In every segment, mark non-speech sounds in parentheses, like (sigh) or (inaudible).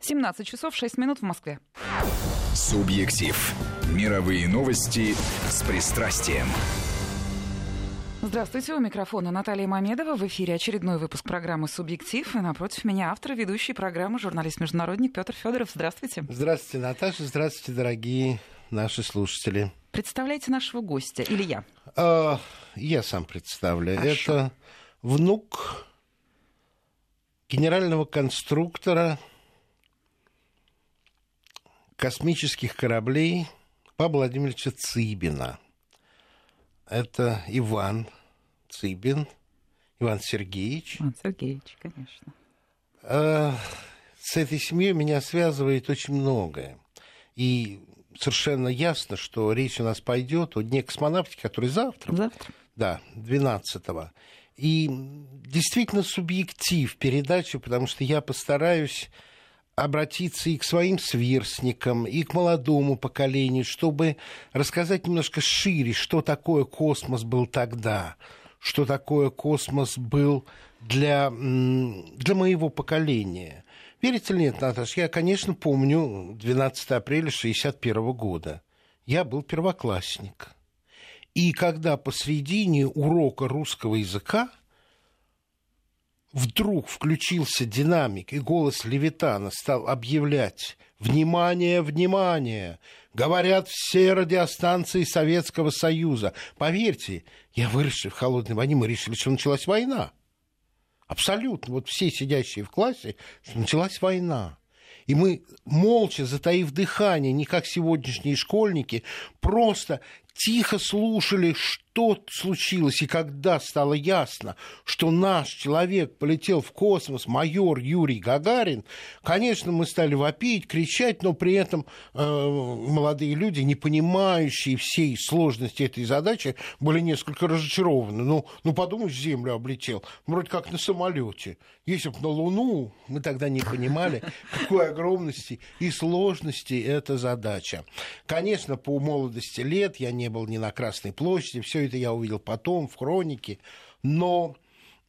17 часов 6 минут в Москве. Субъектив. Мировые новости с пристрастием. Здравствуйте, у микрофона Наталья Мамедова. В эфире очередной выпуск программы «Субъектив». И напротив меня автор и ведущий программы, журналист-международник Петр Федоров. Здравствуйте. Здравствуйте, Наташа. Здравствуйте, дорогие наши слушатели. Представляете нашего гостя или я? А, я сам представлю. Хорошо. Это внук генерального конструктора космических кораблей Павла Владимировича Цыбина. Это Иван Цыбин, Иван Сергеевич. Иван Сергеевич, конечно. А, С этой семьей меня связывает очень многое. И совершенно ясно, что речь у нас пойдет о Дне космонавтики, который завтра. Завтра. Да, 12-го. И действительно субъектив передачи, потому что я постараюсь обратиться и к своим сверстникам, и к молодому поколению, чтобы рассказать немножко шире, что такое космос был тогда, что такое космос был для, для моего поколения. Верите или нет, Наташа, я, конечно, помню 12 апреля 1961 года. Я был первоклассник. И когда посредине урока русского языка вдруг включился динамик, и голос Левитана стал объявлять «Внимание, внимание! Говорят все радиостанции Советского Союза». Поверьте, я выросший в холодной войне, мы решили, что началась война. Абсолютно. Вот все сидящие в классе, что началась война. И мы, молча, затаив дыхание, не как сегодняшние школьники, просто тихо слушали, что случилось. И когда стало ясно, что наш человек полетел в космос, майор Юрий Гагарин, конечно, мы стали вопить, кричать, но при этом э, молодые люди, не понимающие всей сложности этой задачи, были несколько разочарованы. Ну, ну подумаешь, Землю облетел. Вроде как на самолете. Если бы на Луну, мы тогда не понимали, (laughs) какой огромности и сложности эта задача. Конечно, по молодости лет я не был ни на Красной площади, все это я увидел потом в хронике, но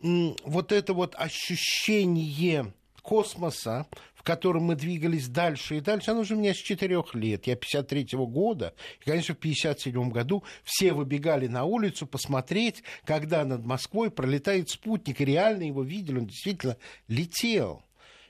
вот это вот ощущение космоса, в котором мы двигались дальше и дальше, оно уже у меня с четырех лет. Я 53-го года. И, конечно, в 57 году все выбегали на улицу посмотреть, когда над Москвой пролетает спутник. И реально его видели, он действительно летел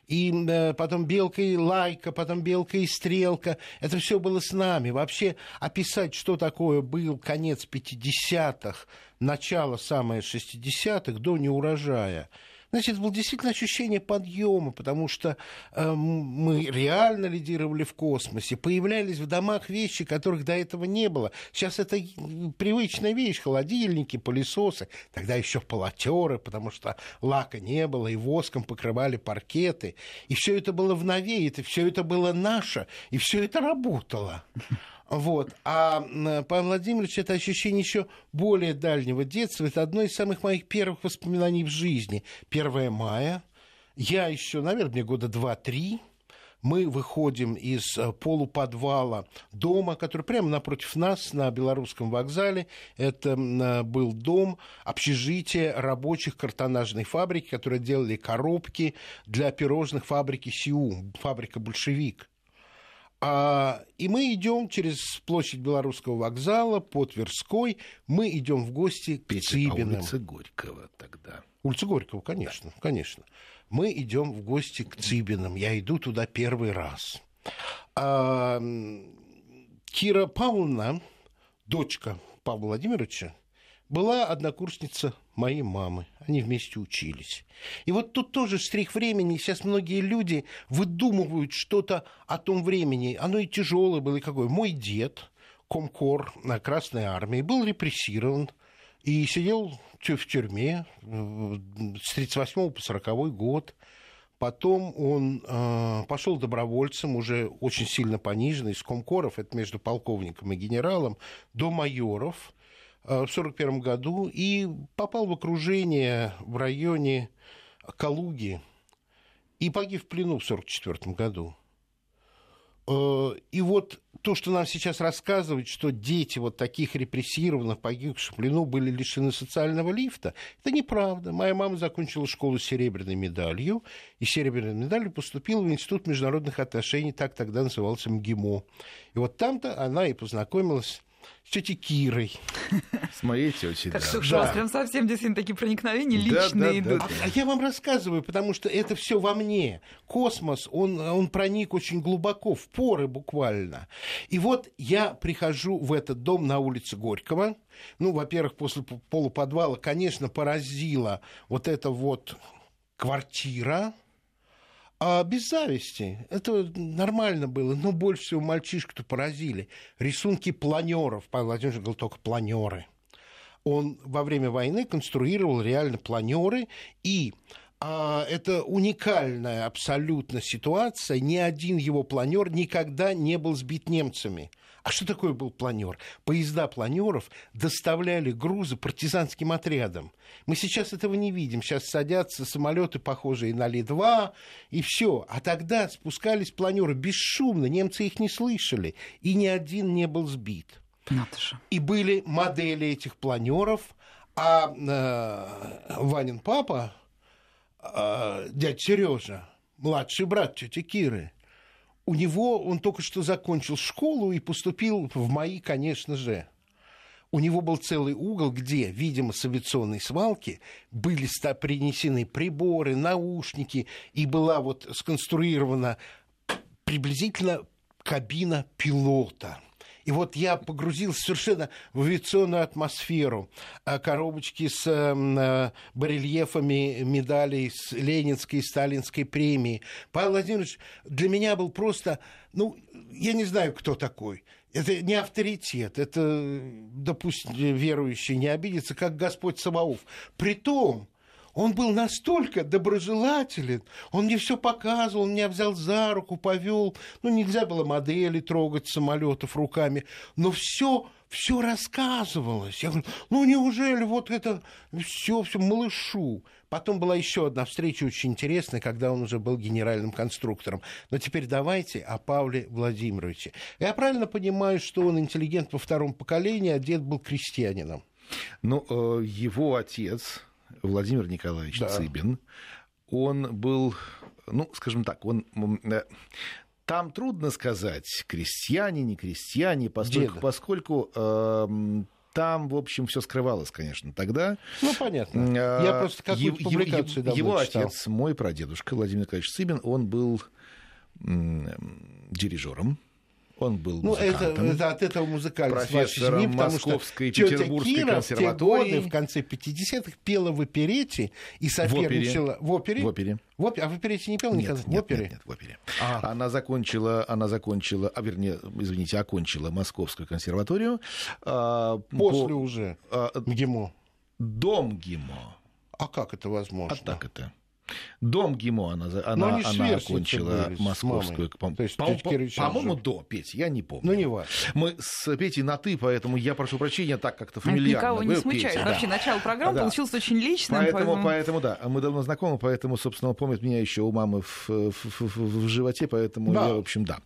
и э, потом белка и лайка, потом белка и стрелка. Это все было с нами. Вообще описать, что такое был конец 50-х, начало самое 60-х до неурожая. Значит, это было действительно ощущение подъема, потому что э, мы реально лидировали в космосе, появлялись в домах вещи, которых до этого не было. Сейчас это привычная вещь, холодильники, пылесосы, тогда еще полотеры, потому что лака не было, и воском покрывали паркеты. И все это было в новее, это все это было наше, и все это работало. Вот. А Павел Владимирович, это ощущение еще более дальнего детства. Это одно из самых моих первых воспоминаний в жизни. 1 мая. Я еще, наверное, мне года 2-3 мы выходим из э, полуподвала дома, который прямо напротив нас на Белорусском вокзале. Это э, был дом, общежитие рабочих картонажной фабрики, которые делали коробки для пирожных фабрики СИУ, фабрика «Большевик». А, и мы идем через площадь Белорусского вокзала по Тверской. Мы идем в гости к Петя, а Цыбиным. улица Горького тогда. Улица Горького, конечно, конечно. Мы идем в гости к Цыбиным. Я иду туда первый раз. А, Кира Павловна, дочка Павла Владимировича, была однокурсница моей мамы. Они вместе учились. И вот тут тоже штрих времени. Сейчас многие люди выдумывают что-то о том времени. Оно и тяжелое было, и какое. Мой дед, комкор на Красной Армии, был репрессирован и сидел в тюрьме э, с 38 по 40 год. Потом он э, пошел добровольцем, уже очень сильно пониженный, из комкоров, это между полковником и генералом, до майоров в 1941 году и попал в окружение в районе Калуги и погиб в плену в 1944 году. Э, И вот то, что нам сейчас рассказывают, что дети вот таких репрессированных, погибших в плену были лишены социального лифта, это неправда. Моя мама закончила школу с серебряной медалью, и серебряной медалью поступила в Институт международных отношений, так тогда назывался МГИМО. И вот там-то она и познакомилась с тетей Кирой. (laughs) С моей тетей, Как да. у вас прям совсем действительно такие проникновения Да, личные да, идут. А я вам рассказываю, потому что это все во мне. Космос, он, он проник очень глубоко, в поры буквально. И вот я прихожу в этот дом на улице Горького. Ну, во-первых, после полуподвала, конечно, поразила вот эта вот квартира. А без зависти. Это нормально было. Но больше всего мальчишку-то поразили. Рисунки планеров. Павел Владимирович говорил только планеры он во время войны конструировал реально планеры, и это уникальная абсолютно ситуация. Ни один его планер никогда не был сбит немцами. А что такое был планер? Поезда планеров доставляли грузы партизанским отрядам. Мы сейчас этого не видим. Сейчас садятся самолеты, похожие на Ли-2, и все. А тогда спускались планеры бесшумно, немцы их не слышали, и ни один не был сбит и были модели этих планеров, а э, Ванин папа, э, дядя Сережа, младший брат тети Киры, у него, он только что закончил школу и поступил в МАИ, конечно же. У него был целый угол, где, видимо, с авиационной свалки были принесены приборы, наушники, и была вот сконструирована приблизительно кабина пилота. И вот я погрузился совершенно в авиационную атмосферу. А Коробочки с э, барельефами медалей с Ленинской и Сталинской премии. Павел Владимирович для меня был просто, ну, я не знаю, кто такой. Это не авторитет, это, допустим, верующий не обидится, как Господь Саваоф. Притом, он был настолько доброжелателен, он мне все показывал, он меня взял за руку, повел. Ну, нельзя было модели трогать самолетов руками, но все все рассказывалось. Я говорю, ну неужели вот это все, все малышу? Потом была еще одна встреча очень интересная, когда он уже был генеральным конструктором. Но теперь давайте о Павле Владимировиче. Я правильно понимаю, что он интеллигент во втором поколении, а дед был крестьянином? Ну, э, его отец, Владимир Николаевич Да. Цыбин, он был, ну, скажем так, он... э, Там трудно сказать, крестьяне, не крестьяне, поскольку, Деда. поскольку эм, там, в общем, все скрывалось, конечно, тогда. Ну, понятно. Э, Я просто какую-то публикацию давно Его читал. отец, мой прадедушка Владимир Николаевич Цыбин, он был дирижером, он был Ну, это, это от этого музыкальность вашей Профессором семьи, потому что Московской тетя Петербургской Кира в те консерватории. годы, в конце 50-х, пела в оперете и соперничала... В опере? В опере. В опере? А в оперете не пела Нет, никогда? нет, в опере? нет, нет, в опере. А. Она закончила, она закончила, а вернее, извините, окончила Московскую консерваторию. а, После по- уже а, МГИМО. дом ГИМО. А как это возможно? А так это. Дом ГИМО она, Но она, она окончила московскую. по- То есть по- тётя по- Кира еще По-моему, жива. до, Петь, я не помню. Ну, не важно. Мы с Петей на «ты», поэтому я прошу прощения, так как-то фамильярно. никого не смущает. Петя, да. Вообще, начало программы Да. получилось очень личным. Поэтому, поэтому, да, мы давно знакомы, поэтому, собственно, он помнит меня еще у мамы в, в- в- в- в животе, поэтому Да. я, в общем, да.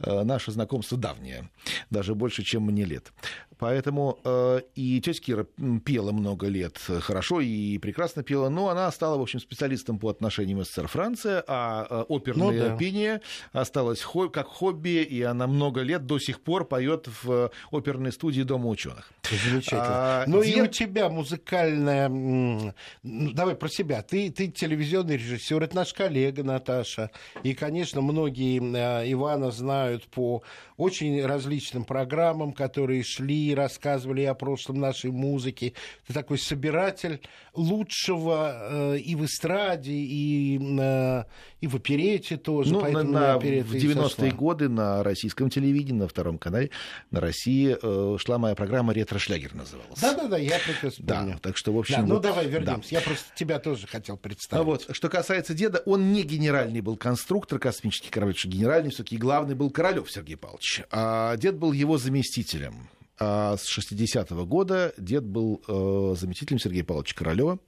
Э, Наше знакомство давнее, даже больше, чем мне лет. Поэтому э, и тетя Кира пела много лет э, хорошо и прекрасно пела, но она стала, в общем, специалистом по отношениям СССР-Франция, а э, оперное Ну да. пение осталось хо- как хобби, и она много лет до сих пор поет в оперной студии Дома ученых. Замечательно. А, Ну и дед- у тебя музыкальная... ну, давай про себя. Ты, ты телевизионный режиссер, это наш коллега Наташа. И, конечно, многие э, Ивана знают по очень различным программам, которые шли, рассказывали о прошлом нашей музыки. Ты такой собиратель лучшего э, и в эстраде, и, э, и в оперете тоже. Ну, на, на- в и 90-е сошла. годы на российском телевидении, на втором канале, на России э, шла моя программа «Ретро-шлягер» называлась. Да-да-да, я прекрасно Да, помню. так что, в общем... Да, ну вот, давай да. вернемся. Я просто тебя тоже хотел представить. А вот, что касается деда, он не генеральный был конструктор космический корабль, что генеральный все-таки главный был Королев Сергей Павлович. А дед был его заместителем. А с 60-го года дед был э, заместителем Сергея Павловича Королева.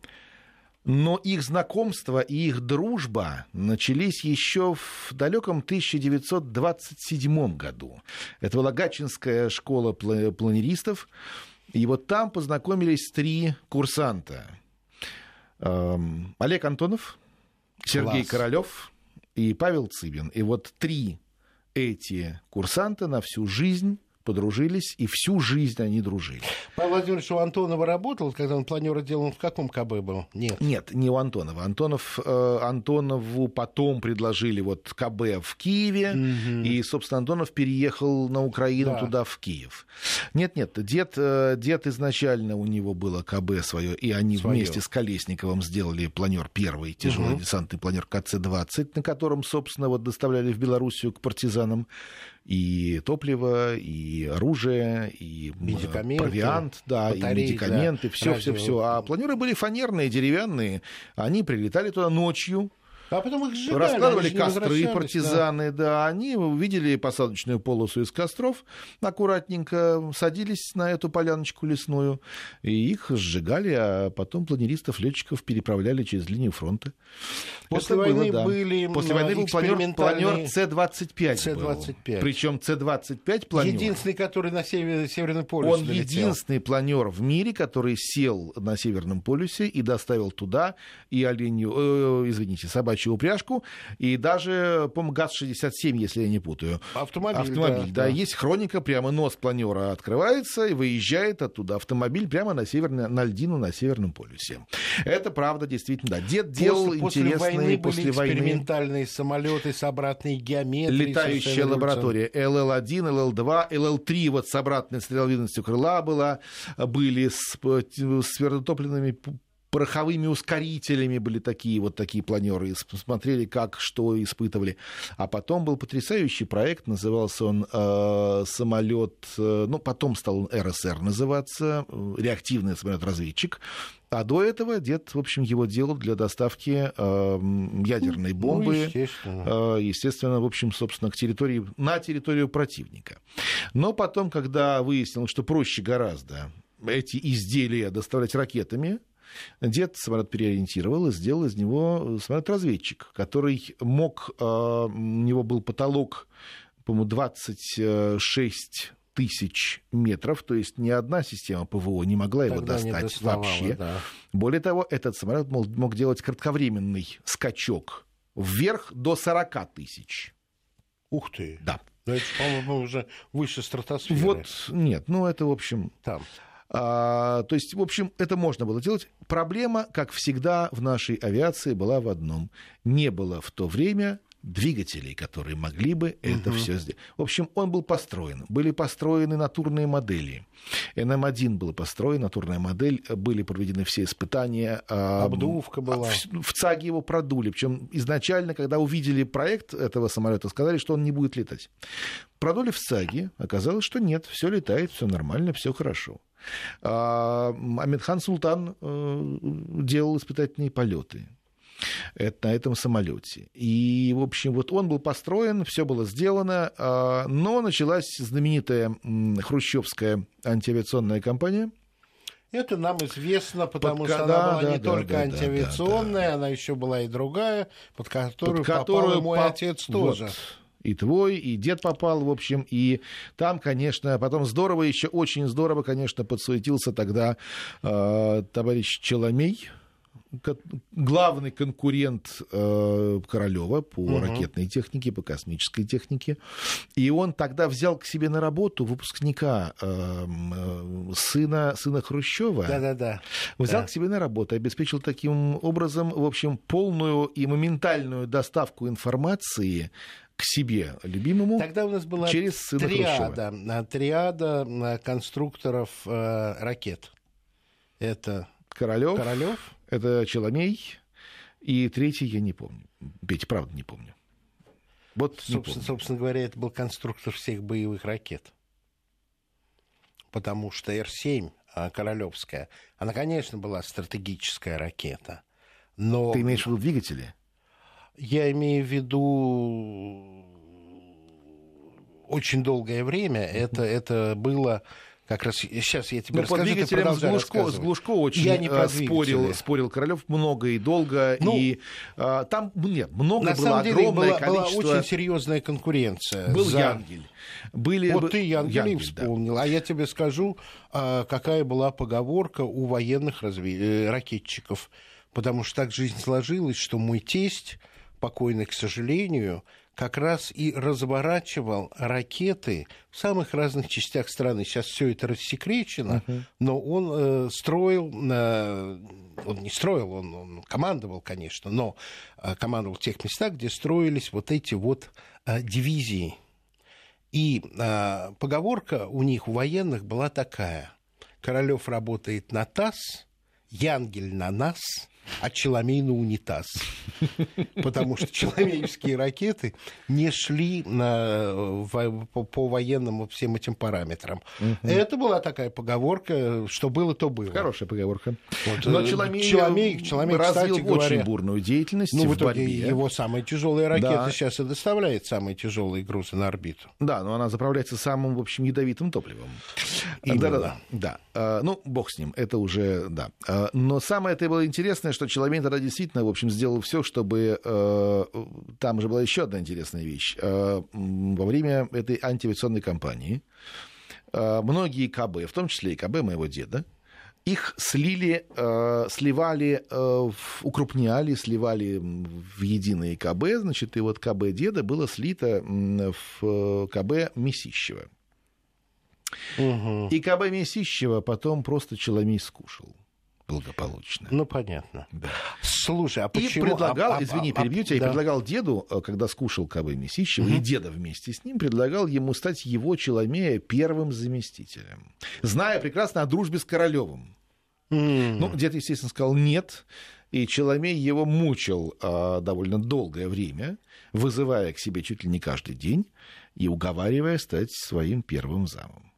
Но их знакомство и их дружба начались еще в далеком 1927 году. Это была Гатчинская школа планеристов. И вот там познакомились три курсанта. Эм, Олег Антонов, Сергей Класс. Королев и Павел Цыбин. И вот три эти курсанта на всю жизнь подружились, и всю жизнь они дружили. Павел Владимирович у Антонова работал, когда он планера делал, он в каком КБ был? Нет. Нет, не у Антонова. Антонов, э, Антонову потом предложили вот КБ в Киеве, угу. и, собственно, Антонов переехал на Украину да. туда, в Киев. Нет-нет, дед, э, дед изначально у него было КБ свое, и они Своё. вместе с Колесниковым сделали планер первый, тяжелый угу. десантный планер КЦ-20, на котором, собственно, вот доставляли в Белоруссию к партизанам и топливо, и оружие, и медикаменты, провиант, да, батареи, и медикаменты, все, все, все. А планеры были фанерные, деревянные. Они прилетали туда ночью, а потом их сжигали. Раскладывали костры партизаны, да. да. Они увидели посадочную полосу из костров, аккуратненько садились на эту поляночку лесную, и их сжигали, а потом планеристов, летчиков переправляли через линию фронта. После Это войны было, да. были После войны был планер, планер С-25. С-25. Причем С-25 планер. Единственный, который на север, Северном полюсе Он долетел. единственный планер в мире, который сел на Северном полюсе и доставил туда и оленью, э, извините, собачью собачью упряжку, и даже, по-моему, ГАЗ-67, если я не путаю. Автомобиль, Автомобиль да, да. Есть хроника, прямо нос планера открывается и выезжает оттуда автомобиль прямо на, северный, на льдину на Северном полюсе. Это правда, действительно, да. Дед делал после, интересные... После войны после были экспериментальные самолеты с обратной геометрией. Летающая лаборатория ЛЛ-1, ЛЛ-2, ЛЛ-3 вот с обратной стреловидностью крыла была, были с, с твердотопливными пороховыми ускорителями были такие вот такие планеры, смотрели, как, что испытывали. А потом был потрясающий проект, назывался он э, самолет, э, ну, потом стал он РСР называться, э, реактивный самолет-разведчик. А до этого дед, в общем, его делал для доставки э, ядерной ну, бомбы, ну, естественно. Э, естественно, в общем, собственно, к территории, на территорию противника. Но потом, когда выяснилось, что проще гораздо эти изделия доставлять ракетами, Дед самолет переориентировал и сделал из него самолет-разведчик, который мог... А, у него был потолок, по-моему, 26 тысяч метров, то есть ни одна система ПВО не могла его Тогда достать вообще. Да. Более того, этот самолет мог, мог делать кратковременный скачок вверх до 40 тысяч. Ух ты! Да. Но это, по-моему, уже выше стратосферы. Вот, нет, ну это, в общем... Там. А, то есть, в общем, это можно было делать. Проблема, как всегда в нашей авиации, была в одном. Не было в то время двигателей, которые могли бы это угу. все сделать. В общем, он был построен. Были построены натурные модели. НМ-1 был построен, натурная модель, были проведены все испытания. А, Обдувка была. В, в ЦАГе его продули. Причем изначально, когда увидели проект этого самолета, сказали, что он не будет летать. Продули в ЦАГе, оказалось, что нет, все летает, все нормально, все хорошо. А, Амидхан Султан э, делал испытательные полеты это, на этом самолете. И, в общем, вот он был построен, все было сделано, а, но началась знаменитая хрущевская антиавиационная кампания. Это нам известно, потому под, что да, она была да, не да, только да, антиавиационная, да, да. она еще была и другая, под которую, под которую попал мой по... отец тоже. Вот и твой, и дед попал, в общем, и там, конечно, потом здорово, еще очень здорово, конечно, подсуетился тогда э, товарищ Челомей, главный конкурент э, Королева по угу. ракетной технике, по космической технике. И он тогда взял к себе на работу выпускника э, э, сына, сына Хрущева. Да-да-да. Взял да. к себе на работу, обеспечил таким образом, в общем, полную и моментальную доставку информации к себе любимому Тогда у нас была через сына триада, Хрущева. триада э, конструкторов э, ракет. Это Королев, Королев, это Челомей, и третий я не помню. Петя, правда, не помню. Вот собственно, собственно говоря, это был конструктор всех боевых ракет. Потому что Р-7, а, Королевская, она, конечно, была стратегическая ракета. Но... Ты имеешь в виду двигатели? Я имею в виду очень долгое время. Это, это было Как раз сейчас я тебе ну, расскажу, по двигателям с Глушко, с Глушко очень я не про спорил, спорил Королев много и долго. Ну, и а, там нет, много на было самом деле огромное была, количество... была очень серьезная конкуренция. Был за... Янгель. Были... Вот ты Янгель, Янгель вспомнил. Да. А я тебе скажу, а, какая была поговорка у военных разви... Э, ракетчиков. Потому что так жизнь сложилась, что мой тесть, покойный, к сожалению, как раз и разворачивал ракеты в самых разных частях страны. Сейчас все это рассекречено, uh-huh. но он э, строил, э, он не строил, он, он командовал, конечно, но э, командовал в тех местах, где строились вот эти вот э, дивизии. И э, поговорка у них, у военных, была такая. Королев работает на ТАСС, Янгель на нас – а Челомей на унитаз. Потому что челомеевские ракеты не шли на, по, по военным всем этим параметрам. Угу. Это была такая поговорка, что было, то было. Хорошая поговорка. Вот, Но Челомей, Челомей, Челомей развил кстати говоря, очень бурную деятельность ну, в, в итоге борьбе. его самая тяжелая ракета да. сейчас и доставляет самые тяжелые грузы на орбиту. Да, но она заправляется самым, в общем, ядовитым топливом. Да-да-да. Да. А, ну, бог с ним, это уже, да. Но самое это было интересное, что Челомей тогда действительно, в общем, сделал все, чтобы... Э, там же была еще одна интересная вещь. Э, во время этой антиавиационной кампании э, многие КБ, в том числе и КБ моего деда, их слили, э, сливали, э, укрупняли, сливали в единые КБ, значит, и вот КБ деда было слито в КБ Месищева. Угу. И КБ Месищева потом просто Челомей скушал благополучно. Ну, понятно. Да. Слушай, а почему... И предлагал, а, извини, а, перебью тебя, да. и предлагал деду, э, когда скушал КБ Месищева, угу. и деда вместе с ним, предлагал ему стать его Челомея первым заместителем. Зная прекрасно о дружбе с Королевым. Mm. Ну, дед, естественно, сказал нет. И Челомей его мучил а, довольно долгое время, вызывая к себе чуть ли не каждый день и уговаривая стать своим первым замом.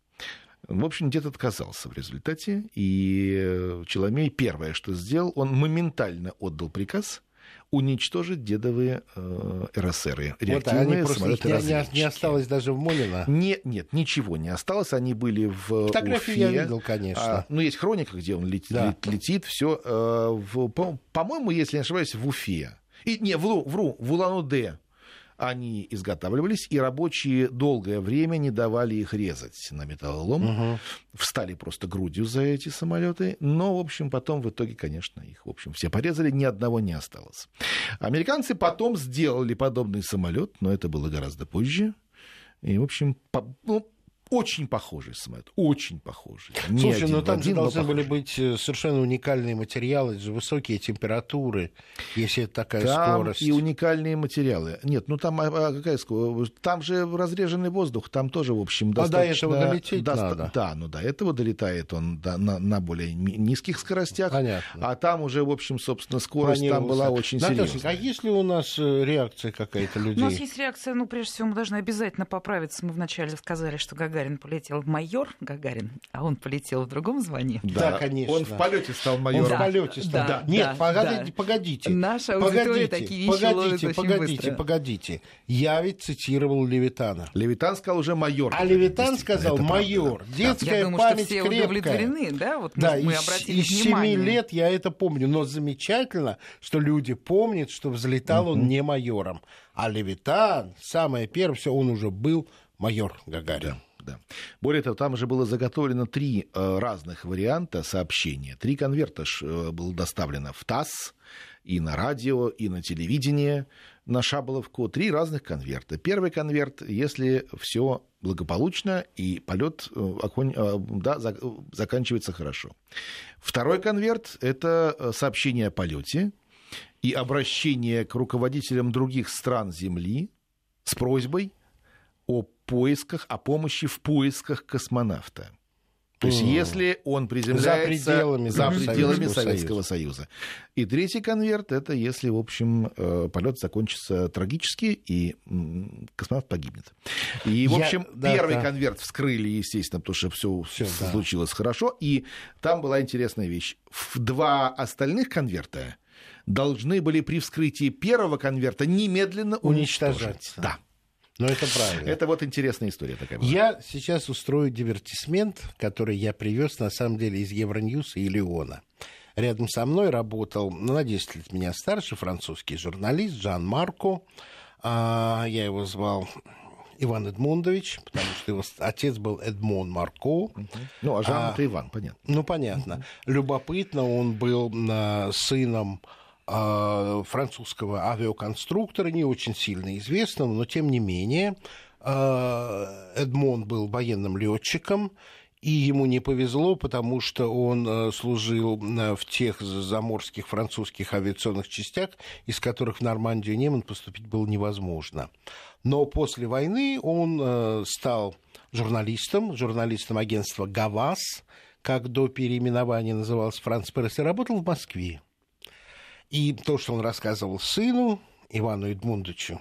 В общем, дед отказался в результате, и Челомей первое, что сделал, он моментально отдал приказ уничтожить дедовые э, РСРы, реактивные вот, самолеты не, не, не осталось даже в Молино? Нет, нет, ничего не осталось, они были в Фотографии Уфе. я видел, конечно. А, ну, есть хроника, где он летит, да. летит все. Э, по, по-моему, если не ошибаюсь, в Уфе. И, не, вру, вру, в Улан-Удэ они изготавливались, и рабочие долгое время не давали их резать на металлолом. Угу. Встали просто грудью за эти самолеты. Но, в общем, потом в итоге, конечно, их, в общем, все порезали, ни одного не осталось. Американцы потом сделали подобный самолет, но это было гораздо позже. И, в общем, по, ну, очень похожий самолет, очень похожий. Не Слушай, но там один, же должны были быть э, совершенно уникальные материалы, высокие температуры, если это такая там скорость. и уникальные материалы. Нет, ну там а, а какая скорость? Там же разреженный воздух, там тоже, в общем, а достаточно... до этого долететь доста... надо. Да, но до этого долетает он да, на, на более низких скоростях. Понятно. А там уже, в общем, собственно, скорость там была очень Наташа, серьезная. а есть ли у нас э, реакция какая-то людей? У нас есть реакция, ну, прежде всего, мы должны обязательно поправиться. Мы вначале сказали, что Гагарин полетел в майор Гагарин, а он полетел в другом звании. Да, да конечно. Он в полете стал майором. Он в полете стал. Да, Нет, да, погодите, да. погодите. Наша аудитория погодите, такие вещи погодите, очень погодите, быстро. погодите. Я ведь цитировал Левитана. Левитан сказал уже майор. А Левитан сказал майор. Детская я думаю, память что все крепкая. удовлетворены, да? Вот да, мы, мы из, обратили из внимание. 7 лет я это помню. Но замечательно, что люди помнят, что взлетал он не майором. А Левитан, самое первое, все, он уже был майор Гагарин. Да да. Более того, там же было заготовлено три э, разных варианта сообщения. Три конверта э, было доставлено в ТАСС, и на радио, и на телевидение на Шаболовку. Три разных конверта. Первый конверт, если все благополучно и полет э, да, за... заканчивается хорошо. Второй конверт – это сообщение о полете и обращение к руководителям других стран Земли с просьбой о поисках, о помощи в поисках космонавта. То есть, если он приземляется за пределами, за пределами Советского, Советского Союза. Союза. И третий конверт это если, в общем, э, полет закончится трагически и космонавт погибнет. И, в Я- общем, да, первый да. конверт вскрыли, естественно, потому что все, Всё, да. случилось хорошо. И там была интересная вещь. В два остальных конверта должны были при вскрытии первого конверта немедленно уничтожиться. Уничтожаться. Да. Но это правильно. Это вот интересная история такая. Была. Я сейчас устрою дивертисмент, который я привез на самом деле из Евроньюса и Леона. Рядом со мной работал, ну, на 10 лет меня старше, французский журналист Жан Марко. А, я его звал Иван Эдмундович, потому что его отец был Эдмон Марко. Ну, а Жан а, это Иван, понятно. Ну, понятно. Любопытно, он был а, сыном французского авиаконструктора, не очень сильно известного, но тем не менее а, Эдмон был военным летчиком, и ему не повезло, потому что он а, служил в тех заморских французских авиационных частях, из которых в Нормандию Неман поступить было невозможно. Но после войны он стал журналистом, журналистом агентства «Гавас», как до переименования назывался Франц Пресс, и работал в Москве. И то, что он рассказывал сыну, Ивану Эдмундовичу,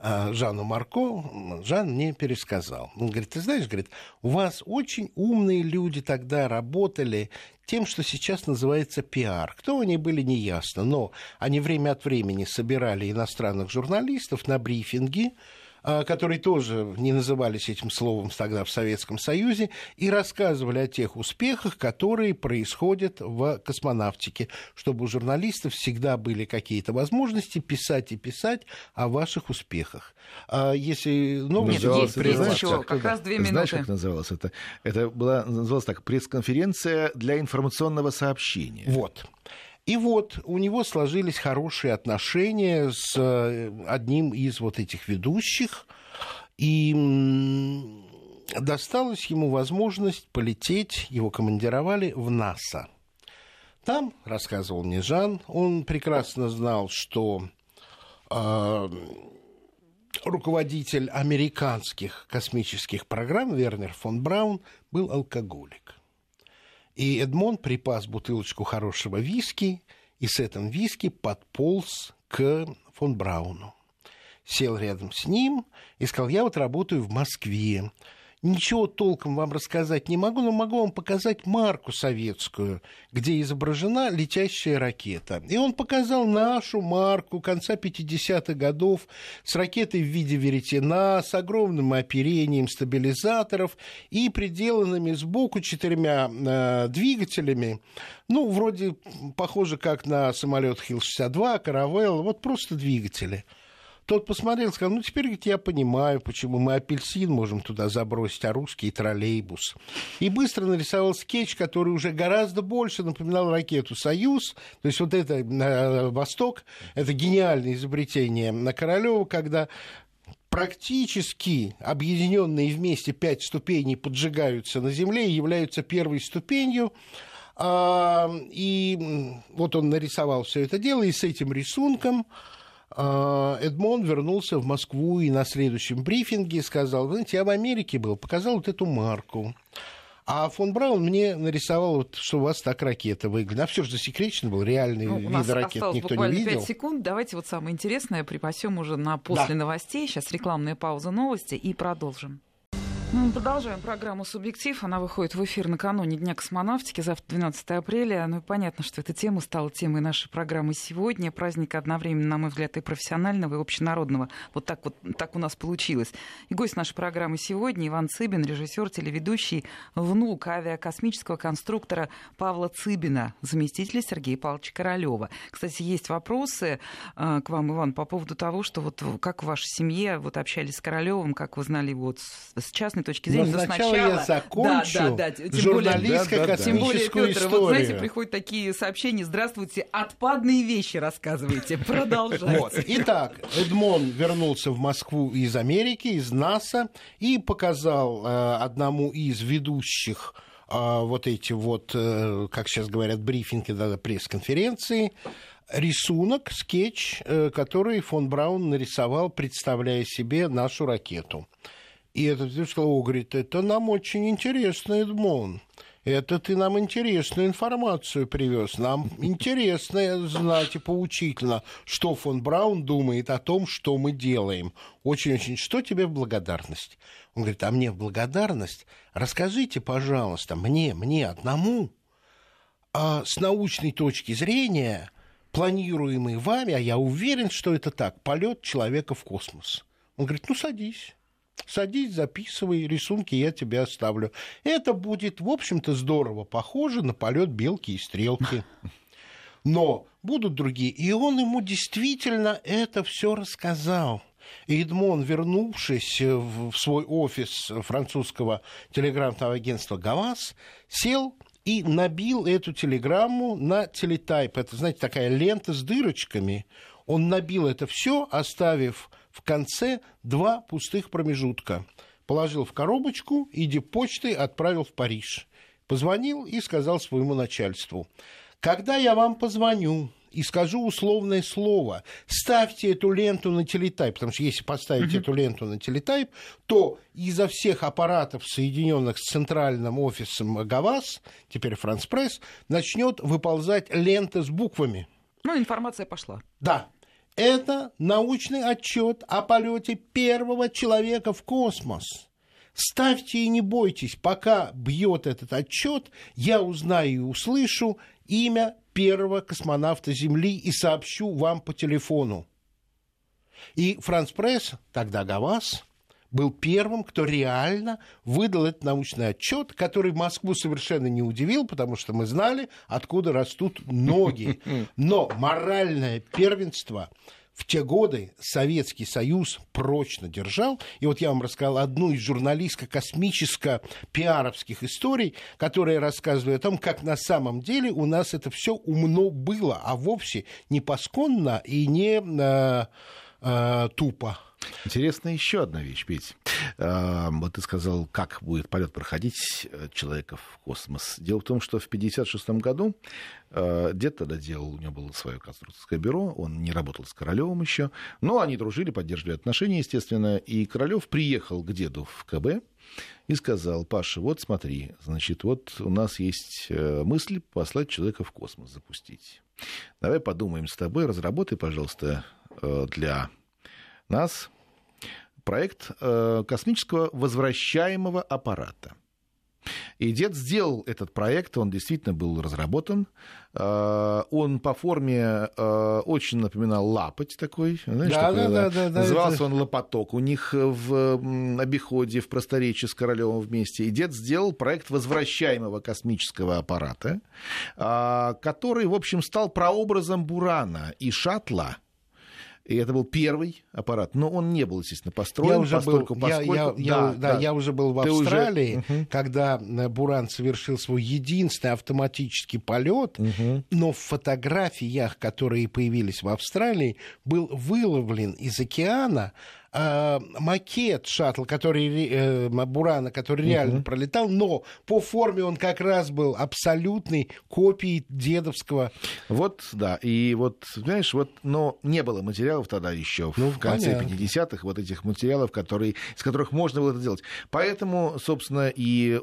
а, Жанну Марко, Жан мне пересказал. Он говорит, ты знаешь, говорит, у вас очень умные люди тогда работали тем, что сейчас называется пиар. Кто они были, неясно, но они время от времени собирали иностранных журналистов на брифинги, которые тоже не назывались этим словом тогда в Советском Союзе, и рассказывали о тех успехах, которые происходят в космонавтике, чтобы у журналистов всегда были какие-то возможности писать и писать о ваших успехах. А если новости... Нет, есть, есть еще, как раз две минуты. Знаешь, как называлось это? Это была, называлась так, пресс-конференция для информационного сообщения. Вот. И вот у него сложились хорошие отношения с э, одним из вот этих ведущих, и досталась ему возможность полететь, его командировали в НАСА. Там, рассказывал мне Жан, он прекрасно знал, что э, руководитель американских космических программ Вернер фон Браун был алкоголик. И Эдмон припас бутылочку хорошего виски, и с этим виски подполз к фон Брауну. Сел рядом с ним и сказал, я вот работаю в Москве, ничего толком вам рассказать не могу, но могу вам показать марку советскую, где изображена летящая ракета. И он показал нашу марку конца 50-х годов с ракетой в виде веретена, с огромным оперением стабилизаторов и приделанными сбоку четырьмя э, двигателями. Ну, вроде похоже как на самолет Хил-62, Каравелл, вот просто двигатели – тот посмотрел, сказал, ну, теперь говорит, я понимаю, почему мы апельсин можем туда забросить, а русский троллейбус. И быстро нарисовал скетч, который уже гораздо больше напоминал ракету «Союз». То есть вот это э, «Восток», это гениальное изобретение на Королева, когда практически объединенные вместе пять ступеней поджигаются на Земле и являются первой ступенью. А, и вот он нарисовал все это дело, и с этим рисунком Эдмон вернулся в Москву и на следующем брифинге сказал, знаете, я в Америке был, показал вот эту марку. А фон Браун мне нарисовал, вот, что у вас так ракета выглядит. А все же засекречено был, реальный ну, вид ракет никто не видел. 5 секунд. Давайте вот самое интересное припасем уже на после да. новостей. Сейчас рекламная пауза новости и продолжим. Ну, мы продолжаем программу «Субъектив». Она выходит в эфир накануне Дня космонавтики, завтра 12 апреля. Ну и понятно, что эта тема стала темой нашей программы сегодня. Праздник одновременно, на мой взгляд, и профессионального, и общенародного. Вот так вот так у нас получилось. И гость нашей программы сегодня Иван Цыбин, режиссер, телеведущий, внук авиакосмического конструктора Павла Цыбина, заместителя Сергея Павловича Королева. Кстати, есть вопросы э, к вам, Иван, по поводу того, что вот как в вашей семье вот общались с Королевым, как вы знали вот с частной частной точки зрения. Но, но сначала, сначала я закончу да, да, да. Тем журналистско-космическую да, да, Тем более, Петр, историю. вот знаете, приходят такие сообщения. Здравствуйте, отпадные вещи рассказывайте. (laughs) Продолжайте. Вот. Итак, Эдмон вернулся в Москву из Америки, из НАСА, и показал э, одному из ведущих э, вот эти вот, э, как сейчас говорят, брифинги, да, пресс-конференции, рисунок, скетч, который фон Браун нарисовал, представляя себе нашу ракету. И этот о, говорит, это нам очень интересно, Эдмон. Это ты нам интересную информацию привез. Нам интересно знать и поучительно, что фон Браун думает о том, что мы делаем. Очень-очень. Что тебе в благодарность? Он говорит, а мне в благодарность? Расскажите, пожалуйста, мне, мне одному, а с научной точки зрения, планируемый вами, а я уверен, что это так, полет человека в космос – Он говорит, ну садись. Садись, записывай, рисунки я тебе оставлю. Это будет, в общем-то, здорово, похоже на полет белки и стрелки. (laughs) Но будут другие. И он ему действительно это все рассказал. И Эдмон, вернувшись в свой офис французского телеграфного агентства «Гавас», сел и набил эту телеграмму на телетайп. Это, знаете, такая лента с дырочками. Он набил это все, оставив в конце два пустых промежутка. Положил в коробочку и депочтой отправил в Париж. Позвонил и сказал своему начальству, когда я вам позвоню, и скажу условное слово. Ставьте эту ленту на телетайп, потому что если поставить uh-huh. эту ленту на телетайп, то изо всех аппаратов, соединенных с центральным офисом ГАВАС, теперь Франс Пресс, начнет выползать лента с буквами. Ну, информация пошла. Да. Это научный отчет о полете первого человека в космос. Ставьте и не бойтесь, пока бьет этот отчет, я узнаю и услышу имя первого космонавта Земли и сообщу вам по телефону. И Франц Пресс, тогда Гавас, был первым, кто реально выдал этот научный отчет, который Москву совершенно не удивил, потому что мы знали, откуда растут ноги. (laughs) Но моральное первенство в те годы Советский Союз прочно держал. И вот я вам рассказал одну из журналистско-космическо-пиаровских историй, которая рассказывает о том, как на самом деле у нас это все умно было, а вовсе не пасконно и не э, э, тупо. Интересная еще одна вещь, Петь. А, вот ты сказал, как будет полет проходить э, человека в космос. Дело в том, что в 1956 году э, дед тогда делал, у него было свое конструкторское бюро, он не работал с Королевым еще, но они дружили, поддерживали отношения, естественно, и Королев приехал к деду в КБ, и сказал, Паша, вот смотри, значит, вот у нас есть э, мысль послать человека в космос, запустить. Давай подумаем с тобой, разработай, пожалуйста, для нас проект э, космического возвращаемого аппарата. И дед сделал этот проект, он действительно был разработан. Э, он по форме э, очень напоминал лапоть такой. Знаешь, да, такой, да, да, да, Назывался это... он лопоток у них в обиходе, в просторечии с Королевым вместе. И дед сделал проект возвращаемого космического аппарата, который, в общем, стал прообразом Бурана и шаттла, и это был первый аппарат, но он не был, естественно, построен. Я уже постольку, был, поскольку... я, я, да, да, да, я уже был в Австралии, уже... когда э, Буран совершил свой единственный автоматический полет, угу. но в фотографиях, которые появились в Австралии, был выловлен из океана э, макет шаттл, который, э, Бурана, который uh-huh. реально пролетал, но по форме он как раз был абсолютной копией дедовского. Вот, да, и вот, знаешь, вот, но не было материалов тогда еще ну, в конце понятно. 50-х, вот этих материалов, которые, из которых можно было это делать. Поэтому, собственно, и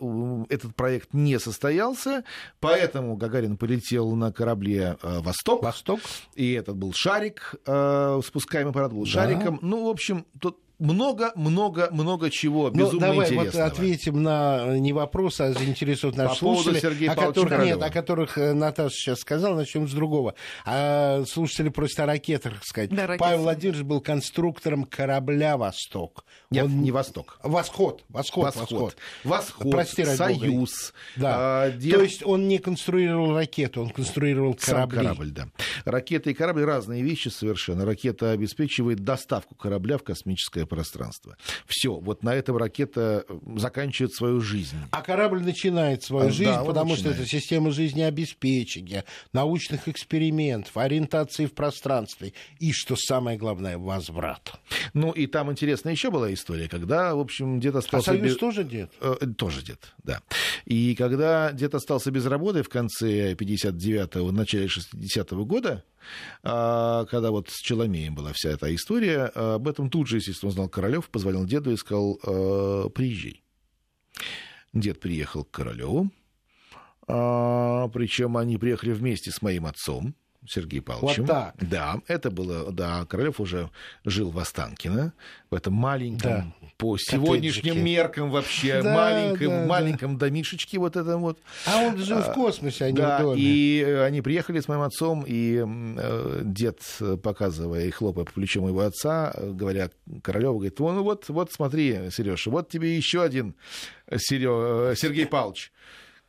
этот проект не состоялся, поэтому Гагарин полетел на корабле э, «Восток». «Восток». И этот был шарик, э, спускаемый аппарат был да. шариком. Ну, в общем, тут много, много, много чего ну, безумно давай интересного. вот ответим на не вопрос, а заинтересуют наших По слушателей, о которых, нет, о которых э, Наташа сейчас сказала, начнем с другого. А слушатели просят о ракетах сказать. Да, ракеты. Павел Владимирович был конструктором корабля «Восток». Нет, Он... не «Восток». «Восход». «Восход». «Восход». «Восход». «Восход», Прости, «Союз». Да. А, дел... То есть он не конструировал ракету, он конструировал корабли. Сам корабль, да. Ракета и корабль — разные вещи совершенно. Ракета обеспечивает доставку корабля в космическое открытое пространство. Все, вот на этом ракета э, заканчивает свою жизнь. А корабль начинает свою а, жизнь, да, потому начинает. что это система жизнеобеспечения, научных экспериментов, ориентации в пространстве и, что самое главное, возврат. Ну и там интересная еще была история, когда, в общем, дед остался... А Союз без... тоже дед? Э, тоже дед, да. И когда дед остался без работы в конце 59-го, начале 60-го года, а, когда вот с Челомеем была вся эта история, об этом тут же, естественно, узнал Королев, позвонил деду и сказал, «А, приезжай. Дед приехал к Королеву, а, причем они приехали вместе с моим отцом, Сергеем Павловичем. Вот так. Да, это было, да, Королев уже жил в Останкино, в этом маленьком, да. по сегодняшним меркам вообще да, маленьком, да, маленьком да. домишечке вот это вот. А он жил в а, космосе, а не да, в доме. И они приехали с моим отцом, и э, дед, показывая и хлопая по плечу моего отца, говорят, Королева говорит, ну вот, вот смотри, Сережа, вот тебе еще один Серё... Сергей Павлович.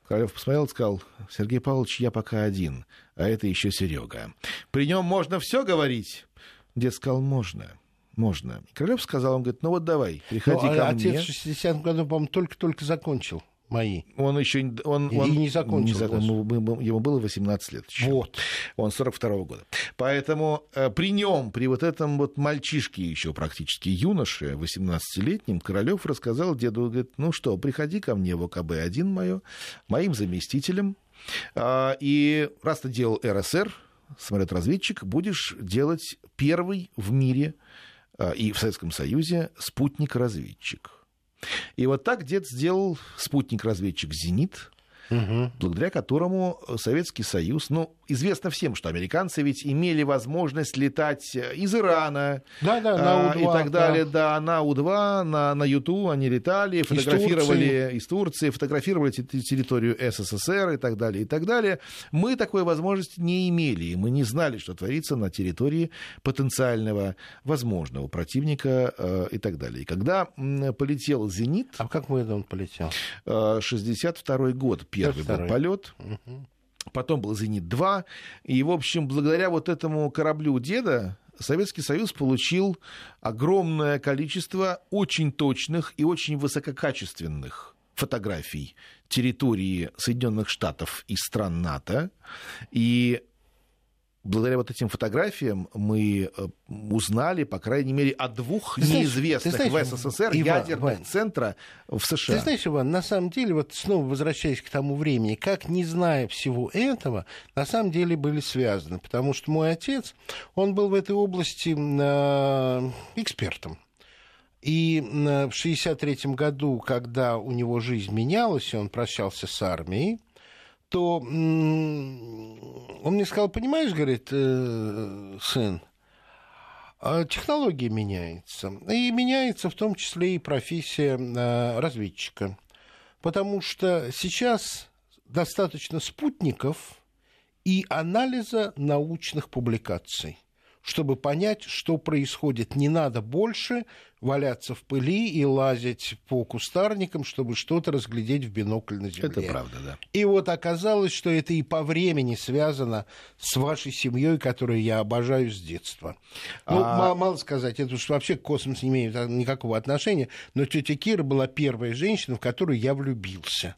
Королев посмотрел и сказал, Сергей Павлович, я пока один, а это еще Серега. При нем можно все говорить? Дед сказал, можно. Можно. Королев сказал, он говорит, ну вот давай, приходи ну, а ко отец мне. Отец в 60-м году, по-моему, только-только закончил мои. Он еще он, и он, не закончил. Не закон, ему было 18 лет еще. Вот. Он 42 -го года. Поэтому э, при нем, при вот этом вот мальчишке еще практически юноше, 18-летнем, Королев рассказал деду, говорит, ну что, приходи ко мне в ОКБ-1 мое, моим заместителем, э, и раз ты делал РСР, самолет-разведчик, будешь делать первый в мире э, и в Советском Союзе спутник-разведчик. И вот так дед сделал спутник-разведчик «Зенит», угу. благодаря которому Советский Союз, ну, известно всем, что американцы ведь имели возможность летать из Ирана да, да, на У-2, и так далее, да, да на У-2, на, на Юту они летали, фотографировали из Турции. из Турции, фотографировали территорию СССР и так далее, и так далее. Мы такой возможности не имели, и мы не знали, что творится на территории потенциального возможного противника э, и так далее. И когда полетел «Зенит»... А как мы он полетел? 62 э, год, первый был полет. Угу. Потом был «Зенит-2». И, в общем, благодаря вот этому кораблю деда Советский Союз получил огромное количество очень точных и очень высококачественных фотографий территории Соединенных Штатов и стран НАТО. И благодаря вот этим фотографиям мы э, узнали, по крайней мере, о двух ты неизвестных знаешь, в СССР Иван, ядерных Иван, центра в США. Ты знаешь, Иван, на самом деле, вот снова возвращаясь к тому времени, как не зная всего этого, на самом деле были связаны, потому что мой отец, он был в этой области э, экспертом. И в 1963 году, когда у него жизнь менялась, и он прощался с армией, то он мне сказал, понимаешь, говорит, э, сын, а технология меняется. И меняется в том числе и профессия э, разведчика. Потому что сейчас достаточно спутников и анализа научных публикаций чтобы понять, что происходит. Не надо больше валяться в пыли и лазить по кустарникам, чтобы что-то разглядеть в бинокль на земле. Это правда, да. И вот оказалось, что это и по времени связано с вашей семьей, которую я обожаю с детства. Ну, а... мало сказать, это уж вообще к космосу не имеет никакого отношения, но тетя Кира была первая женщина, в которую я влюбился.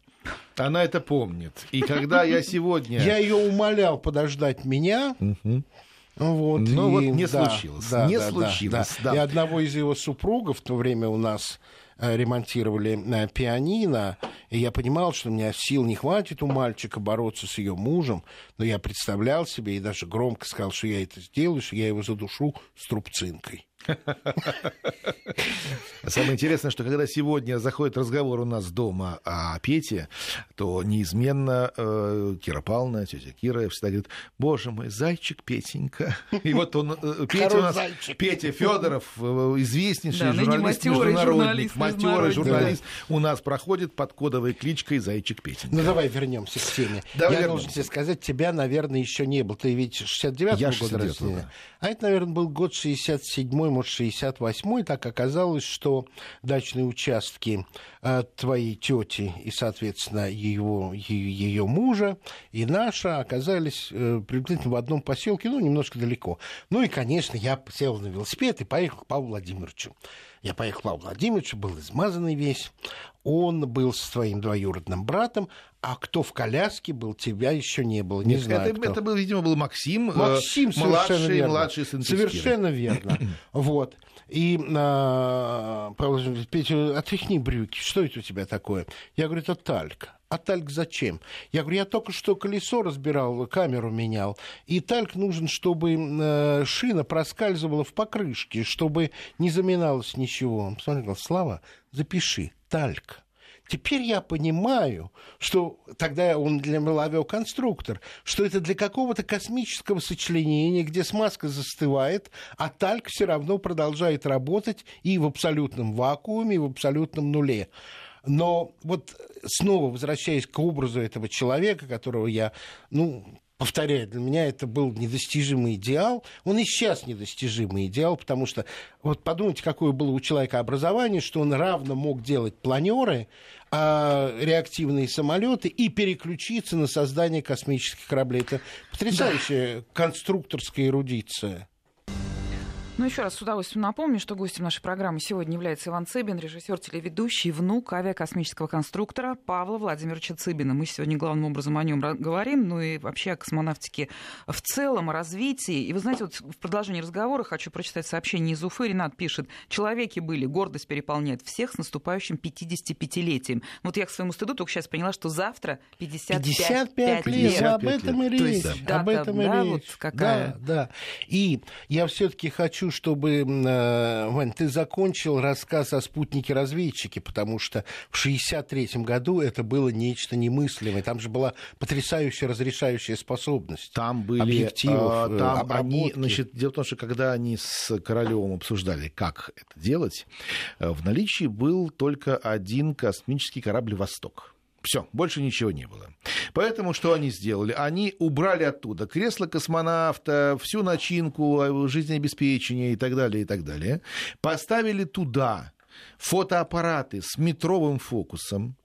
Она это помнит. И когда я (laughs) сегодня... Я ее умолял подождать меня. Вот, Но и, вот не да, случилось. Да, не да, случилось. Да, да. И одного из его супругов в то время у нас э, ремонтировали э, пианино, и я понимал, что у меня сил не хватит у мальчика бороться с ее мужем, но я представлял себе и даже громко сказал, что я это сделаю, что я его задушу с трубцинкой. (laughs) Самое интересное, что когда сегодня заходит разговор у нас дома о Пете, то неизменно э, Кира Павловна, тетя Кира всегда говорит, боже мой, зайчик Петенька. (laughs) И вот он, э, Петя у нас, Петя Федоров, э, известнейший да, журналист, международник, матерый журналист, да. у нас проходит под кодовой кличкой Зайчик Петенька. Ну давай вернемся к теме. Давай Я вернемся. должен тебе сказать, тебя, наверное, еще не было. Ты ведь 69-го года рождения. А это, наверное, был год 67-й, может, 68-й. Так оказалось, что дачные участки э, твоей тети и, соответственно, его, ее мужа и наша оказались э, приблизительно в одном поселке, ну, немножко далеко. Ну и, конечно, я сел на велосипед и поехал к Павлу Владимировичу. Я поехал к Владимировичу, был измазанный весь. Он был со своим двоюродным братом, а кто в коляске был, тебя еще не было. Не Нет, знаю, это, кто. это был, видимо, был Максим, э, Максим э, младший, верно. младший сын Совершенно верно. (clears throat) Вот. И а, Петя, отряхни брюки, что это у тебя такое? Я говорю, это тальк. А тальк зачем? Я говорю, я только что колесо разбирал, камеру менял. И тальк нужен, чтобы э, шина проскальзывала в покрышке, чтобы не заминалось ничего. Он посмотрел, Слава, запиши, тальк. Теперь я понимаю, что тогда он для был авиаконструктор, что это для какого-то космического сочленения, где смазка застывает, а тальк все равно продолжает работать и в абсолютном вакууме, и в абсолютном нуле. Но вот снова возвращаясь к образу этого человека, которого я, ну, повторяю, для меня это был недостижимый идеал. Он и сейчас недостижимый идеал, потому что вот подумайте, какое было у человека образование, что он равно мог делать планеры, а, реактивные самолеты и переключиться на создание космических кораблей. Это потрясающая да. конструкторская эрудиция. Ну, еще раз с удовольствием напомню, что гостем нашей программы сегодня является Иван Цыбин, режиссер, телеведущий, внук авиакосмического конструктора Павла Владимировича Цыбина. Мы сегодня главным образом о нем говорим, ну и вообще о космонавтике в целом, о развитии. И вы знаете, вот в продолжении разговора хочу прочитать сообщение из Уфы. Ренат пишет, человеки были, гордость переполняет всех с наступающим 55-летием. Вот я к своему стыду только сейчас поняла, что завтра 55, 55 лет. лет. Об этом и речь. есть, да, об этом да, и речь. Вот какая... Да, да. И я все-таки хочу чтобы, э, Вань, ты закончил рассказ о спутнике-разведчике, потому что в 1963 году это было нечто немыслимое. Там же была потрясающая разрешающая способность. Там были объективов, э, там они, значит, дело в том, что когда они с Королевым обсуждали, как это делать, э, в наличии был только один космический корабль «Восток». Все, больше ничего не было. Поэтому что они сделали? Они убрали оттуда кресло космонавта, всю начинку жизнеобеспечения и так далее, и так далее. Поставили туда фотоаппараты с метровым фокусом,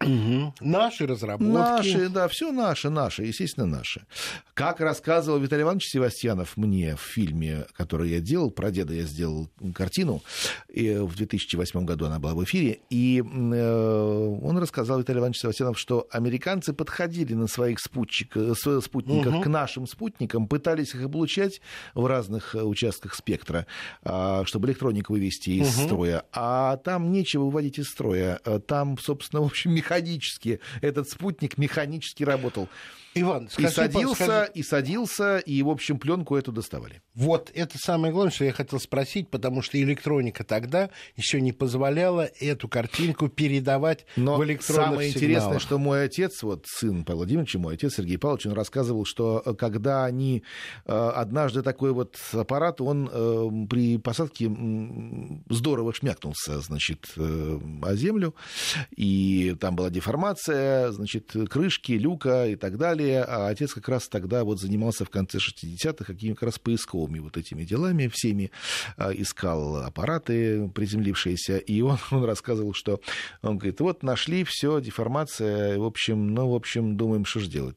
Угу. Наши разработки. Наши, да, все наше, наше, естественно, наше. Как рассказывал Виталий Иванович Севастьянов мне в фильме, который я делал, про деда я сделал картину, и в 2008 году она была в эфире, и э, он рассказал, Виталий Иванович Севастьянов, что американцы подходили на своих спутчиках, спутниках угу. к нашим спутникам, пытались их облучать в разных участках спектра, а, чтобы электронику вывести из угу. строя, а там нечего выводить из строя, там, собственно, в общем, механизм механически, этот спутник механически работал. Иван, скажи, и садился, скажи... и садился, и, в общем, пленку эту доставали. Вот это самое главное, что я хотел спросить, потому что электроника тогда еще не позволяла эту картинку передавать Но в электронных самое сигналах. интересное, что мой отец, вот сын Павла Владимировича, мой отец Сергей Павлович, он рассказывал, что э, когда они э, однажды такой вот аппарат, он э, при посадке здорово шмякнулся, значит, о землю, и там была деформация, значит, крышки, люка и так далее далее. А отец как раз тогда вот занимался в конце 60-х какими как раз поисковыми вот этими делами всеми, а, искал аппараты приземлившиеся, и он, (laughs) он рассказывал, что он говорит, вот нашли все, деформация, в общем, ну, в общем, думаем, что же делать.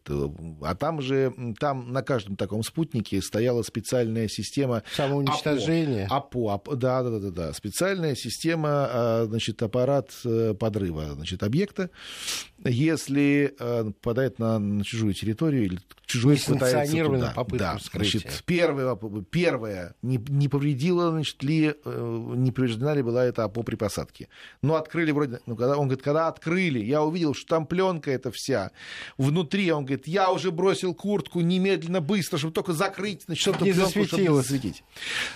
А там же, там на каждом таком спутнике стояла специальная система... Самоуничтожения. АПО, АПО, да, да, да, да, специальная система, а, значит, аппарат э, подрыва, значит, объекта, если э, попадает на, на чужую территорию или чужой пытается туда. попытка да, вскрытия. Значит, первое, первое не, не повредило, значит, ли, э, не повреждена ли была эта АПО при посадке. Но открыли вроде, ну, когда, он говорит, когда открыли, я увидел, что там пленка эта вся. Внутри, он говорит, я уже бросил куртку немедленно, быстро, чтобы только закрыть, значит, чтобы не пленку, чтобы не засветить.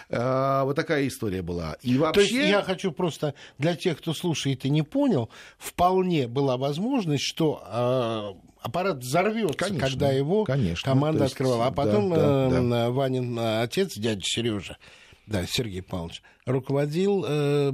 А, вот такая история была. И вообще... То есть я хочу просто для тех, кто слушает и не понял, вполне была возможность, что а, аппарат взорвется, конечно, когда его конечно, команда есть, открывала. А потом да, да, да. Ванин отец, дядя Сережа, да, Сергей Павлович, руководил э,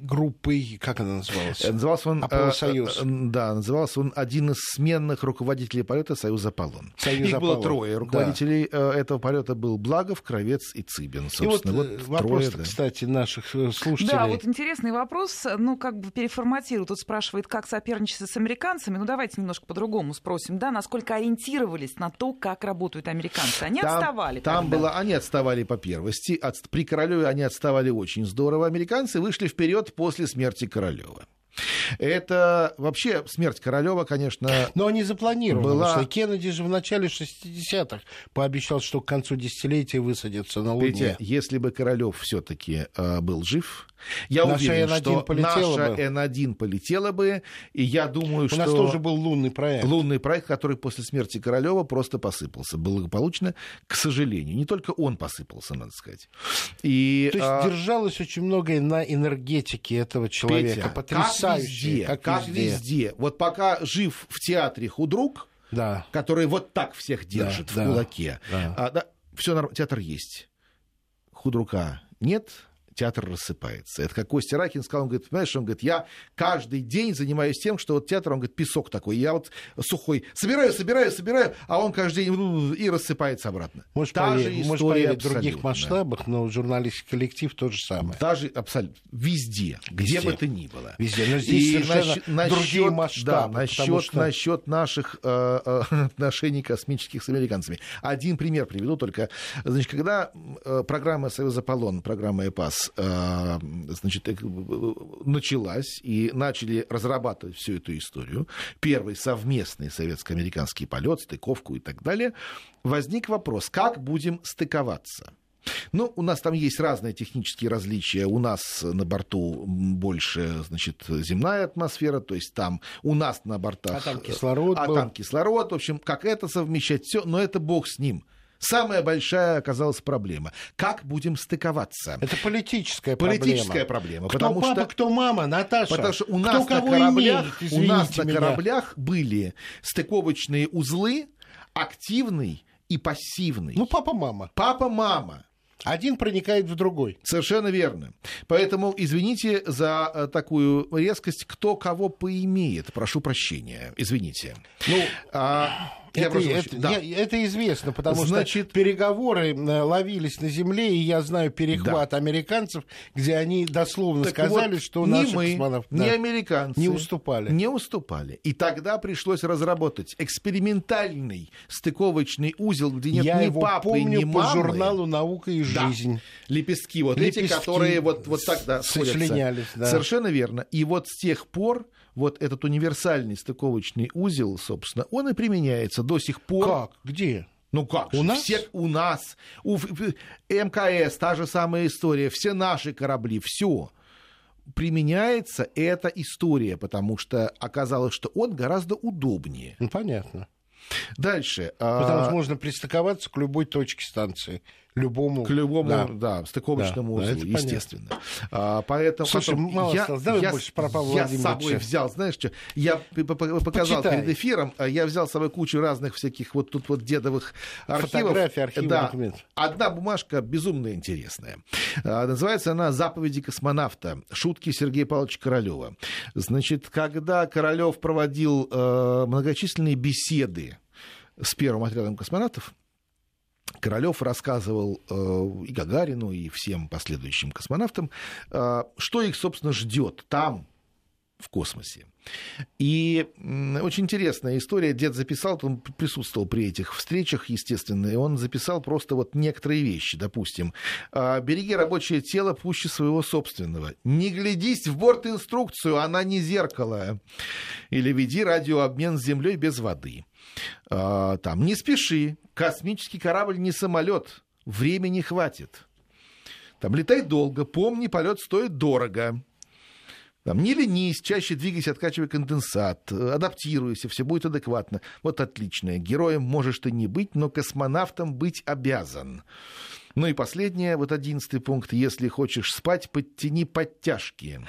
группой, как она называлась? Э, назывался он... Э, э, да, назывался он один из сменных руководителей полета Союза Аполлон. Союз Их Аполлон. было трое. Руководителей да. этого полета был Благов, Кровец и Цыбин. Собственно, и вот, вот вопрос, трое, да. кстати, наших слушателей. Да, вот интересный вопрос, ну, как бы переформатирую. Тут спрашивает, как соперничество с американцами. Ну, давайте немножко по-другому спросим, да, насколько ориентировались на то, как работают американцы. Они там, отставали Там тогда. было, они отставали по первости. От, при Королеве они отставали очень здорово. Американцы вышли вперед после смерти Королева. Это вообще смерть Королева, конечно. Но они запланированы. Была... Что Кеннеди же в начале 60-х пообещал, что к концу десятилетия высадится на Луне. Петя, если бы Королев все-таки э, был жив, Я Наша уверен, N1 что наша бы. N1 полетела бы, и я думаю, У что... нас тоже был лунный проект. Лунный проект, который после смерти Королева просто посыпался благополучно, к сожалению. Не только он посыпался, надо сказать. И, То есть а, держалось очень многое на энергетике этого человека. Петя, Потрясающе. Как везде, как везде. Вот пока жив в театре худрук, Да. который вот так всех держит Да, в да, кулаке, да. а, да, все театр есть. Худрука нет, театр рассыпается. Это как Костя Ракин сказал, он говорит, понимаешь, он говорит, я каждый день занимаюсь тем, что вот театр, он говорит, песок такой, я вот сухой, собираю, собираю, собираю, а он каждый день и рассыпается обратно. Может, Та же поверить, может поверить в других масштабах, но журналистский коллектив то же самое. Даже абсолютно везде, где Везде. бы ты ни было. Везде. Но здесь И совершенно насчет- другие масштабы. Да, насчет, что- насчет наших э, э, (laughs) отношений космических с американцами. Один пример приведу только. Значит, когда э, программа «Союз Аполлон», программа ЭПАС, э, значит, э, началась и начали разрабатывать всю эту историю, первый совместный советско-американский полет, стыковку и так далее, возник вопрос, как будем стыковаться? Ну, у нас там есть разные технические различия. У нас на борту больше, значит, земная атмосфера, то есть там у нас на бортах... А там кислород А был. там кислород. В общем, как это совмещать, все, но это бог с ним. Самая большая оказалась проблема. Как будем стыковаться? Это политическая Политическая проблема. проблема. Кто потому папа, что... кто мама, Наташа? Потому что у Кто нас, на кого кораблях, имеет, у нас извините на меня. кораблях были стыковочные узлы, активный и пассивный. Ну, папа-мама. Папа-мама. Один проникает в другой. Совершенно верно. Поэтому извините за э, такую резкость. Кто кого поимеет, прошу прощения. Извините. Ну, А, я это. Да. я- это известно, потому Значит- что переговоры э, ловились на земле, и я знаю перехват американцев, где они дословно Так сказали, вот, что ни наши мы, космонавты да, американцы не уступали. Не уступали. И тогда пришлось разработать экспериментальный стыковочный узел, где нет я ни его папы, помню ни по мамы. журналу «Наука и Да. жизнь». Лепестки вот эти, Лепестки которые вот, вот так да, сходятся. да. Совершенно верно. И вот с тех пор вот этот универсальный стыковочный узел, собственно, он и применяется до сих пор. Как? Где? Ну как У же, нас? все у нас, у МКС, та же самая история, все наши корабли, все применяется эта история, потому что оказалось, что он гораздо удобнее. Ну, понятно. Дальше. Потому а, что можно пристыковаться к любой точке станции. Любому. К любому, Да. да, стыковочному Да, да, узлу, понятно. естественно. А, поэтому, Слушай, потом мало я, осталось. Давай я, больше про Павла я с собой взял, знаешь что, я показал Почитай. перед эфиром, а я взял с собой кучу разных всяких вот тут вот дедовых архивов. Фотографии, архивы, да. документы. Одна бумажка безумно интересная. А, Называется она «Заповеди космонавта. Шутки Сергея Павловича Королева». Значит, когда Королев проводил э, многочисленные беседы с первым отрядом космонавтов, Королев рассказывал э, и Гагарину, и всем последующим космонавтам, э, что их, собственно, ждет там, в космосе. И очень интересная история. Дед записал, он присутствовал при этих встречах, естественно, и он записал просто вот некоторые вещи. Допустим, «А, береги рабочее тело пуще своего собственного. Не глядись в борт-инструкцию, она не зеркало. Или веди радиообмен с Землей без воды. А, Там, не спеши, космический корабль не самолет, времени хватит. Там летай долго, помни, полет стоит дорого. Там, не ленись, чаще двигайся, откачивай конденсат, адаптируйся, все будет адекватно. Вот отлично. Героем можешь ты не быть, но космонавтом быть обязан. Ну и последнее, вот одиннадцатый пункт. Если хочешь спать, подтяни подтяжки.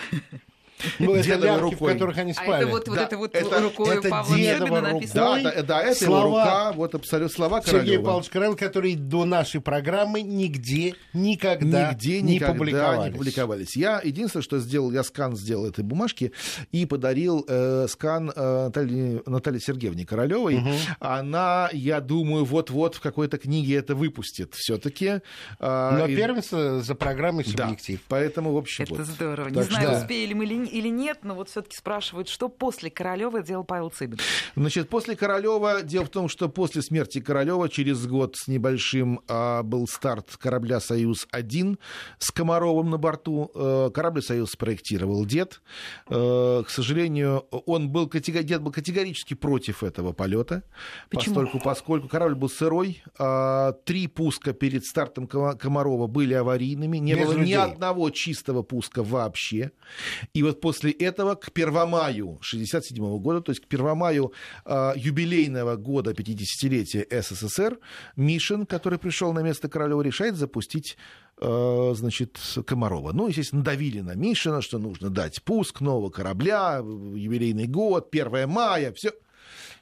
Ну, это лямки, в рукой. которых они А спали. это вот, вот Да, это вот это- рукой это Павла рука. написано. Да, да, да, это Слова. его рука, вот абсолютно слова Сергей Королева. Павлович Королев, который до нашей программы нигде никогда Нигде не никогда публиковались. не публиковались. Я единственное, что сделал, я скан сделал этой бумажки и подарил э, скан э, Наталье, Наталье Сергеевне Королевой. Она, я думаю, вот-вот в какой-то книге это выпустит все-таки. Но первенство за программой да, «Субъектив». поэтому, в общем, Это вот. здорово. Не Так знаю, что- успели мы ли, или нет, но вот все-таки спрашивают, что после Королева делал Павел Цыбин. Значит, после Королева, дело в том, что после смерти Королева через год с небольшим а, был старт корабля «Союз-1» с Комаровым на борту. А, корабль «Союз» спроектировал дед. А, к сожалению, он был, дед был категорически против этого полета, поскольку, поскольку корабль был сырой. А, три пуска перед стартом Комарова были аварийными, не Без было людей. ни одного чистого пуска вообще. И вот после этого к Первомаю 1967 года, то есть к Первомаю э, юбилейного года 50-летия СССР, Мишин, который пришел на место Королева, решает запустить э, значит, Комарова. Ну, естественно, давили на Мишина, что нужно дать пуск нового корабля, юбилейный год, 1 мая, все.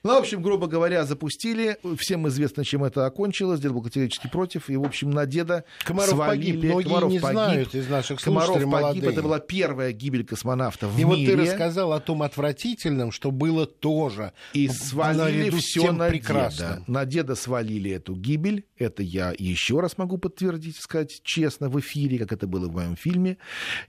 Ну, в общем, грубо говоря, запустили. Всем известно, чем это окончилось. Дед был категорически против. И, в общем, на деда Комаров свалили. погиб. Многие Комаров не погиб. знают из наших Комаров погиб. Молодые. Это была первая гибель космонавта в и мире. И вот ты рассказал о том отвратительном, что было тоже. И свалили все на прекрасно. деда. На деда свалили эту гибель. Это я еще раз могу подтвердить, сказать честно, в эфире, как это было в моем фильме.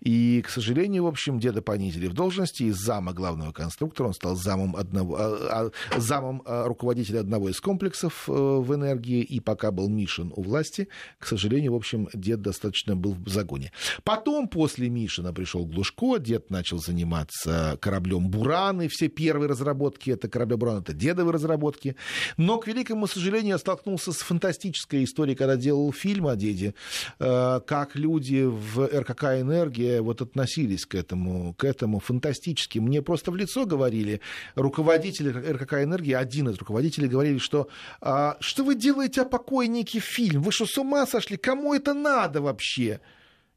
И, к сожалению, в общем, деда понизили в должности. Из зама главного конструктора он стал замом одного, а, а, замом руководителя руководителя одного из комплексов э, в энергии, и пока был Мишин у власти, к сожалению, в общем, дед достаточно был в загоне. Потом, после Мишина, пришел Глушко, дед начал заниматься кораблем «Буран», и все первые разработки это корабля «Буран», это дедовые разработки. Но, к великому сожалению, я столкнулся с фантастической историей, когда делал фильм о деде, э, как люди в РКК «Энергия» вот относились к этому, к этому фантастически. Мне просто в лицо говорили руководители РКК «Энергии», один из руководители говорили, что а, что вы делаете о покойнике фильм? Вы что, с ума сошли? Кому это надо вообще?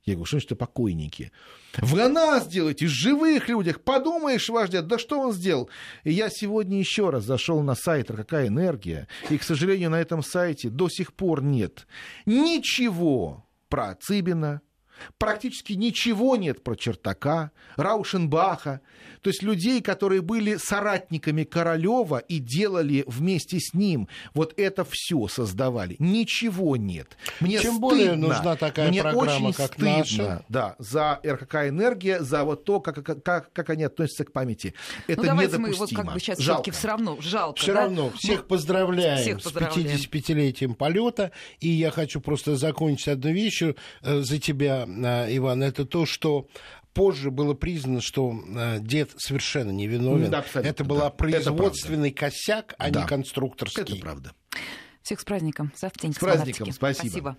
Я говорю, что значит покойники? Вы о нас делаете, живых людях. Подумаешь, дед, да что он сделал? И я сегодня еще раз зашел на сайт «Какая энергия», и, к сожалению, на этом сайте до сих пор нет ничего про Цыбина, Практически ничего нет про Чертака, Раушенбаха, то есть людей, которые были соратниками Королева и делали вместе с ним вот это все создавали. Ничего нет. Мне Чем стыдно, более нужна такая мне программа, очень как стыдно, наша. Да, за РКК «Энергия», за вот то, как, как, как они относятся к памяти. Это ну, давайте недопустимо. мы вот как бы сейчас жалко. все равно жалко. Все да? равно всех ну, поздравляем всех с поздравляем. 55-летием полета. И я хочу просто закончить одной вещью э, за тебя, Иван. Это то, что позже было признано, что э, дед совершенно невиновен. Да, абсолютно, это был да. производственный Это косяк, а Да. не конструкторский. Это правда. Всех с праздником. Завтра день С праздником. Спасибо. Спасибо.